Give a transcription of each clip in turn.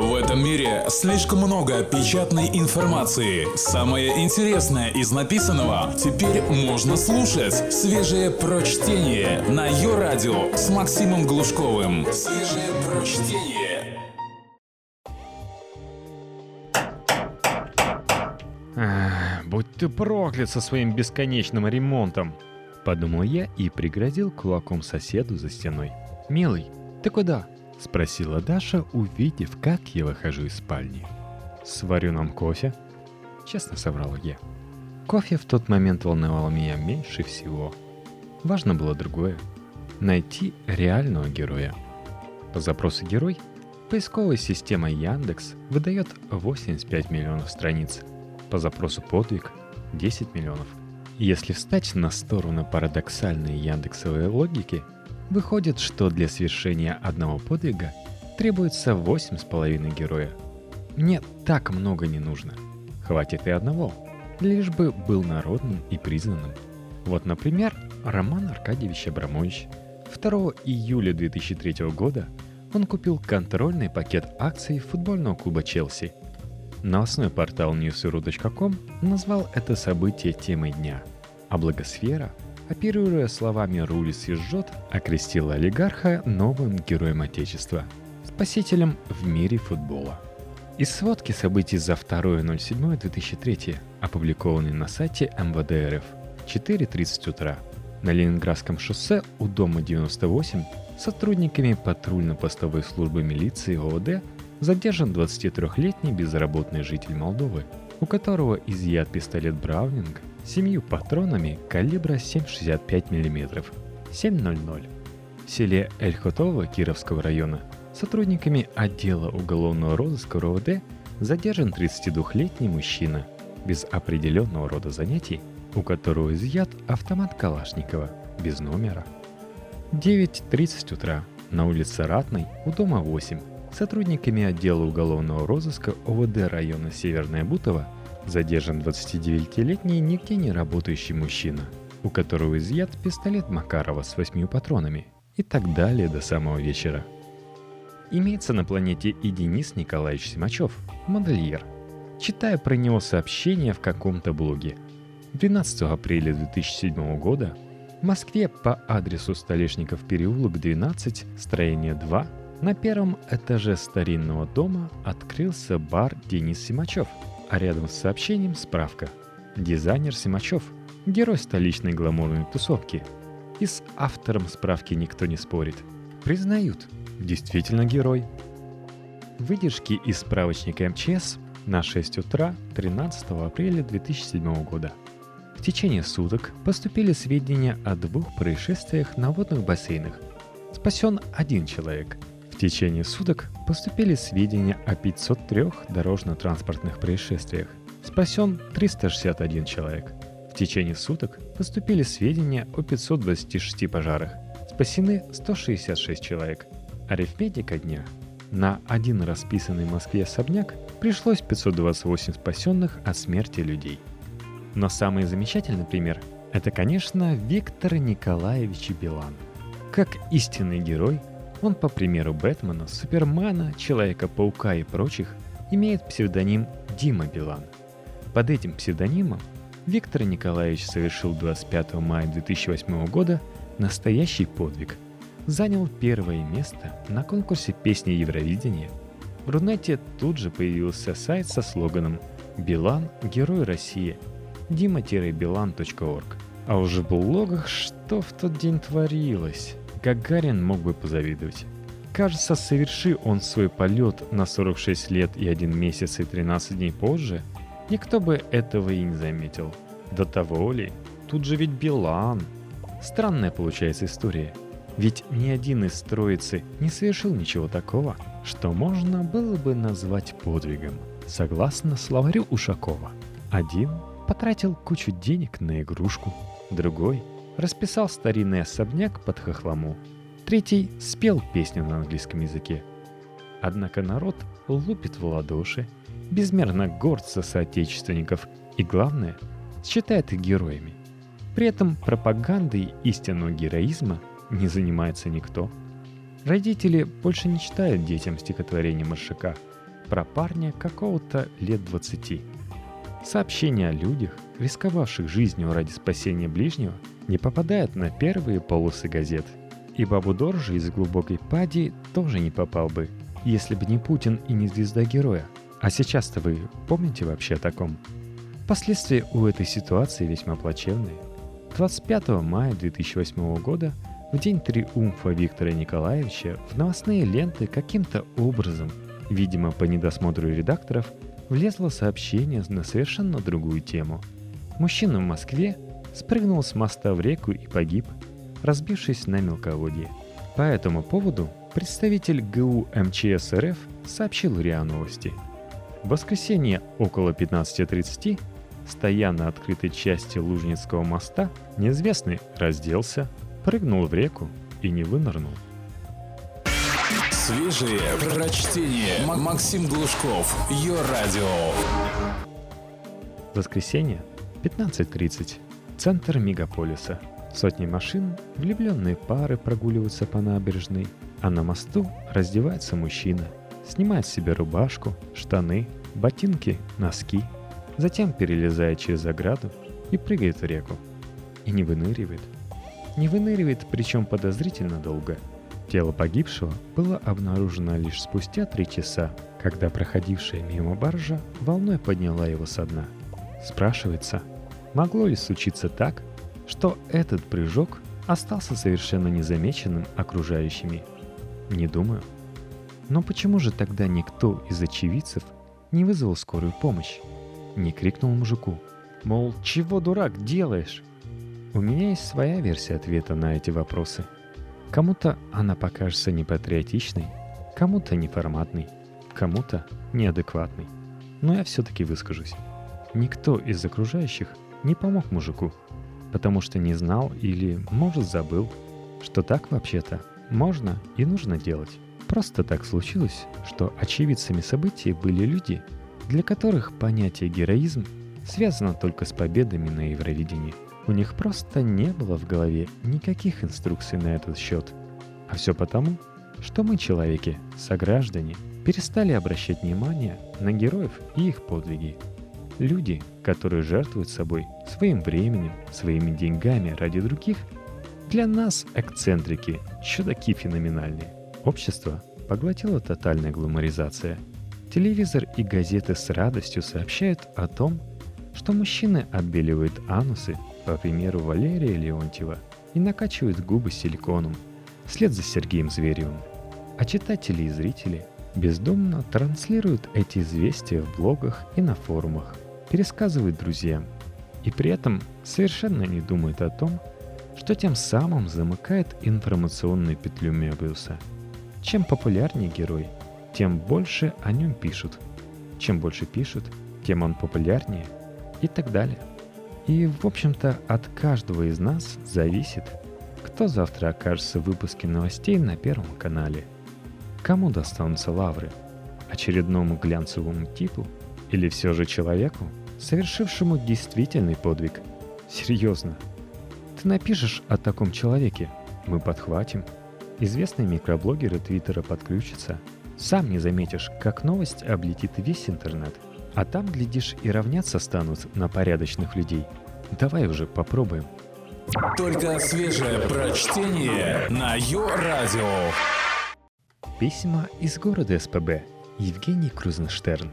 В этом мире слишком много печатной информации. Самое интересное из написанного теперь можно слушать. Свежее прочтение на ее радио с Максимом Глушковым. Свежее прочтение. Ах, будь ты проклят со своим бесконечным ремонтом, подумал я и пригрозил кулаком соседу за стеной. Милый, ты куда? Спросила Даша, увидев, как я выхожу из спальни. Сварю нам кофе? Честно соврал я. Кофе в тот момент волновал меня меньше всего. Важно было другое — найти реального героя. По запросу «герой» поисковая система Яндекс выдает 85 миллионов страниц, по запросу «подвиг» — 10 миллионов. Если встать на сторону парадоксальной яндексовой логики, выходит, что для совершения одного подвига требуется 8,5 героя. Мне так много не нужно. Хватит и одного, лишь бы был народным и признанным. Вот, например, Роман Аркадьевич Абрамович. 2 июля 2003 года он купил контрольный пакет акций футбольного клуба «Челси». Новостной портал newsru.com назвал это событие темой дня, а благосфера, оперируя словами «рулис и жжет», окрестила олигарха новым героем Отечества, спасителем в мире футбола. Из сводки событий за 2.07.2003, опубликованной на сайте МВД РФ, 4.30 утра – на Ленинградском шоссе у дома 98 сотрудниками патрульно-постовой службы милиции ОВД задержан 23-летний безработный житель Молдовы, у которого изъят пистолет Браунинг семью патронами калибра 7,65 мм 7.00. В селе Эльхотово Кировского района сотрудниками отдела уголовного розыска РОВД задержан 32-летний мужчина без определенного рода занятий, у которого изъят автомат Калашникова без номера. 9.30 утра на улице Ратной у дома 8 сотрудниками отдела уголовного розыска ОВД района Северная Бутова задержан 29-летний нигде не работающий мужчина, у которого изъят пистолет Макарова с восьмью патронами и так далее до самого вечера. Имеется на планете и Денис Николаевич Симачев, модельер. Читая про него сообщение в каком-то блоге – 12 апреля 2007 года в Москве по адресу Столешников переулок 12, строение 2, на первом этаже старинного дома открылся бар Денис Симачев, а рядом с сообщением справка. Дизайнер Симачев, герой столичной гламурной тусовки. И с автором справки никто не спорит. Признают, действительно герой. Выдержки из справочника МЧС на 6 утра 13 апреля 2007 года – в течение суток поступили сведения о двух происшествиях на водных бассейнах. Спасен один человек. Течение суток поступили сведения о 503 дорожно-транспортных происшествиях. Спасен 361 человек. В течение суток поступили сведения о 526 пожарах. Спасены 166 человек. Арифметика дня. На один расписанный в Москве особняк пришлось 528 спасенных от смерти людей – но самый замечательный пример – это, конечно, Виктор Николаевич Билан. Как истинный герой, он, по примеру Бэтмена, Супермена, Человека-паука и прочих, имеет псевдоним Дима Билан. Под этим псевдонимом Виктор Николаевич совершил 25 мая 2008 года настоящий подвиг. Занял первое место на конкурсе песни Евровидения. В Рунете тут же появился сайт со слоганом «Билан – герой России», dima-bilan.org. А уже в блогах что в тот день творилось? Гагарин мог бы позавидовать. Кажется, соверши он свой полет на 46 лет и 1 месяц и 13 дней позже, никто бы этого и не заметил. До того ли? Тут же ведь Билан. Странная получается история. Ведь ни один из троицы не совершил ничего такого, что можно было бы назвать подвигом, согласно словарю Ушакова. Один потратил кучу денег на игрушку. Другой расписал старинный особняк под хохлому. Третий спел песню на английском языке. Однако народ лупит в ладоши, безмерно горд соотечественников и, главное, считает их героями. При этом пропагандой истинного героизма не занимается никто. Родители больше не читают детям стихотворения Маршака, про парня какого-то лет 20. Сообщения о людях, рисковавших жизнью ради спасения ближнего, не попадают на первые полосы газет. И Бабу Доржи из глубокой пади тоже не попал бы, если бы не Путин и не звезда героя. А сейчас-то вы помните вообще о таком? Последствия у этой ситуации весьма плачевные. 25 мая 2008 года, в день триумфа Виктора Николаевича, в новостные ленты каким-то образом, видимо по недосмотру редакторов, влезло сообщение на совершенно другую тему. Мужчина в Москве спрыгнул с моста в реку и погиб, разбившись на мелководье. По этому поводу представитель ГУ МЧС РФ сообщил РИА Новости. В воскресенье около 15.30, стоя на открытой части Лужницкого моста, неизвестный разделся, прыгнул в реку и не вынырнул. Свежие прочтение. Максим Глушков. Ее радио. Воскресенье, 15.30. Центр мегаполиса. Сотни машин, влюбленные пары прогуливаются по набережной, а на мосту раздевается мужчина, снимает с себя рубашку, штаны, ботинки, носки, затем перелезает через ограду и прыгает в реку. И не выныривает. Не выныривает, причем подозрительно долго – Тело погибшего было обнаружено лишь спустя три часа, когда проходившая мимо баржа волной подняла его со дна. Спрашивается, могло ли случиться так, что этот прыжок остался совершенно незамеченным окружающими? Не думаю. Но почему же тогда никто из очевидцев не вызвал скорую помощь? Не крикнул мужику, мол, чего дурак делаешь? У меня есть своя версия ответа на эти вопросы – Кому-то она покажется непатриотичной, кому-то неформатной, кому-то неадекватной. Но я все-таки выскажусь. Никто из окружающих не помог мужику, потому что не знал или, может, забыл, что так вообще-то можно и нужно делать. Просто так случилось, что очевидцами событий были люди, для которых понятие героизм связано только с победами на Евровидении – у них просто не было в голове никаких инструкций на этот счет. А все потому, что мы, человеки, сограждане, перестали обращать внимание на героев и их подвиги. Люди, которые жертвуют собой, своим временем, своими деньгами ради других, для нас эксцентрики, чудаки феноменальные. Общество поглотила тотальная гломоризация. Телевизор и газеты с радостью сообщают о том, что мужчины отбеливают анусы по примеру Валерия Леонтьева, и накачивают губы силиконом, вслед за Сергеем Зверевым. А читатели и зрители бездумно транслируют эти известия в блогах и на форумах, пересказывают друзьям, и при этом совершенно не думают о том, что тем самым замыкает информационную петлю Мебиуса. Чем популярнее герой, тем больше о нем пишут. Чем больше пишут, тем он популярнее и так далее. И, в общем-то, от каждого из нас зависит, кто завтра окажется в выпуске новостей на Первом канале. Кому достанутся лавры? Очередному глянцевому типу? Или все же человеку, совершившему действительный подвиг? Серьезно. Ты напишешь о таком человеке, мы подхватим. Известные микроблогеры Твиттера подключатся. Сам не заметишь, как новость облетит весь интернет – а там, глядишь, и равняться станут на порядочных людей. Давай уже попробуем. Только свежее прочтение на Йо-Радио. Письма из города СПБ. Евгений Крузенштерн.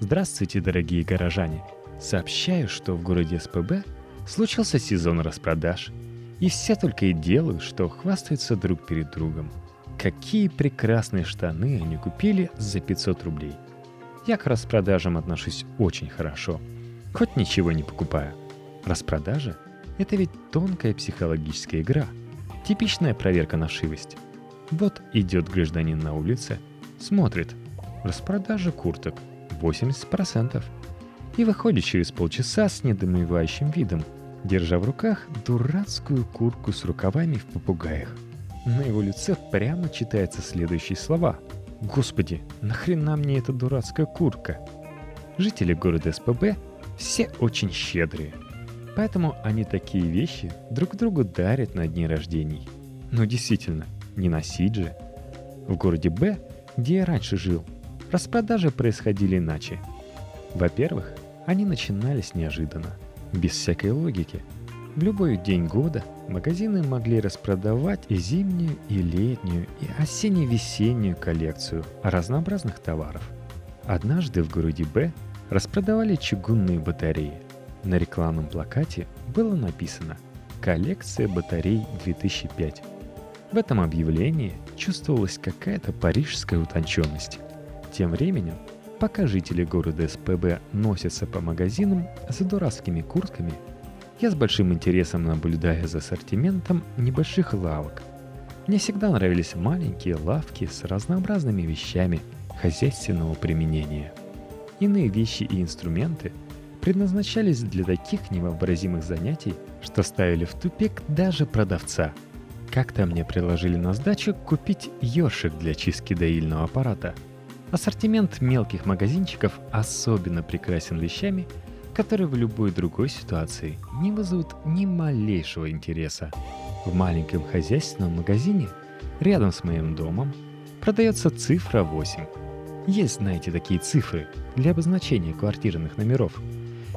Здравствуйте, дорогие горожане. Сообщаю, что в городе СПБ случился сезон распродаж, и все только и делают, что хвастаются друг перед другом. Какие прекрасные штаны они купили за 500 рублей – я к распродажам отношусь очень хорошо, хоть ничего не покупаю. Распродажа – это ведь тонкая психологическая игра, типичная проверка на шивость. Вот идет гражданин на улице, смотрит, распродажа курток 80%, и выходит через полчаса с недомывающим видом, держа в руках дурацкую куртку с рукавами в попугаях. На его лице прямо читаются следующие слова – Господи, нахрена мне эта дурацкая куртка? Жители города СПБ все очень щедрые. Поэтому они такие вещи друг другу дарят на дни рождений. Но действительно, не носить же. В городе Б, где я раньше жил, Распродажи происходили иначе. Во-первых, они начинались неожиданно, без всякой логики. В любой день года магазины могли распродавать и зимнюю, и летнюю, и осенне-весеннюю коллекцию разнообразных товаров. Однажды в городе Б распродавали чугунные батареи. На рекламном плакате было написано «Коллекция батарей 2005». В этом объявлении чувствовалась какая-то парижская утонченность. Тем временем, пока жители города СПБ носятся по магазинам за дурацкими куртками, я с большим интересом наблюдаю за ассортиментом небольших лавок. Мне всегда нравились маленькие лавки с разнообразными вещами хозяйственного применения. Иные вещи и инструменты предназначались для таких невообразимых занятий, что ставили в тупик даже продавца. Как-то мне предложили на сдачу купить ёршик для чистки доильного аппарата – Ассортимент мелких магазинчиков особенно прекрасен вещами, которые в любой другой ситуации не вызовут ни малейшего интереса. В маленьком хозяйственном магазине рядом с моим домом продается цифра 8. Есть, знаете, такие цифры для обозначения квартирных номеров.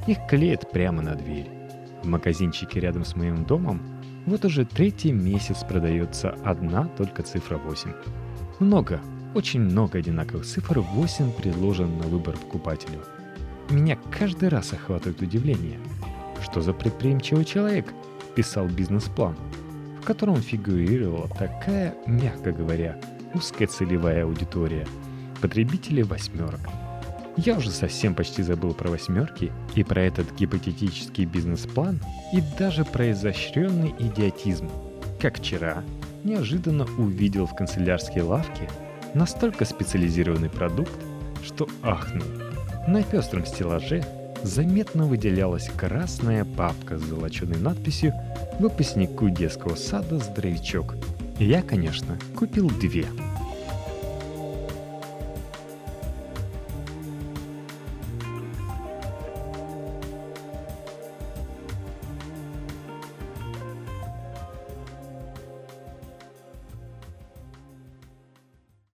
Их клеят прямо на дверь. В магазинчике рядом с моим домом вот уже третий месяц продается одна только цифра 8. Много, очень много одинаковых цифр, 8 предложено на выбор покупателю. Меня каждый раз охватывает удивление. Что за предприимчивый человек писал бизнес-план, в котором фигурировала такая, мягко говоря, узкая целевая аудитория – потребители восьмерок. Я уже совсем почти забыл про восьмерки и про этот гипотетический бизнес-план и даже про изощренный идиотизм. Как вчера неожиданно увидел в канцелярской лавке настолько специализированный продукт, что ахнул. На пестром стеллаже заметно выделялась красная папка с золоченой надписью «Выпускнику детского сада здоровячок». Я, конечно, купил две –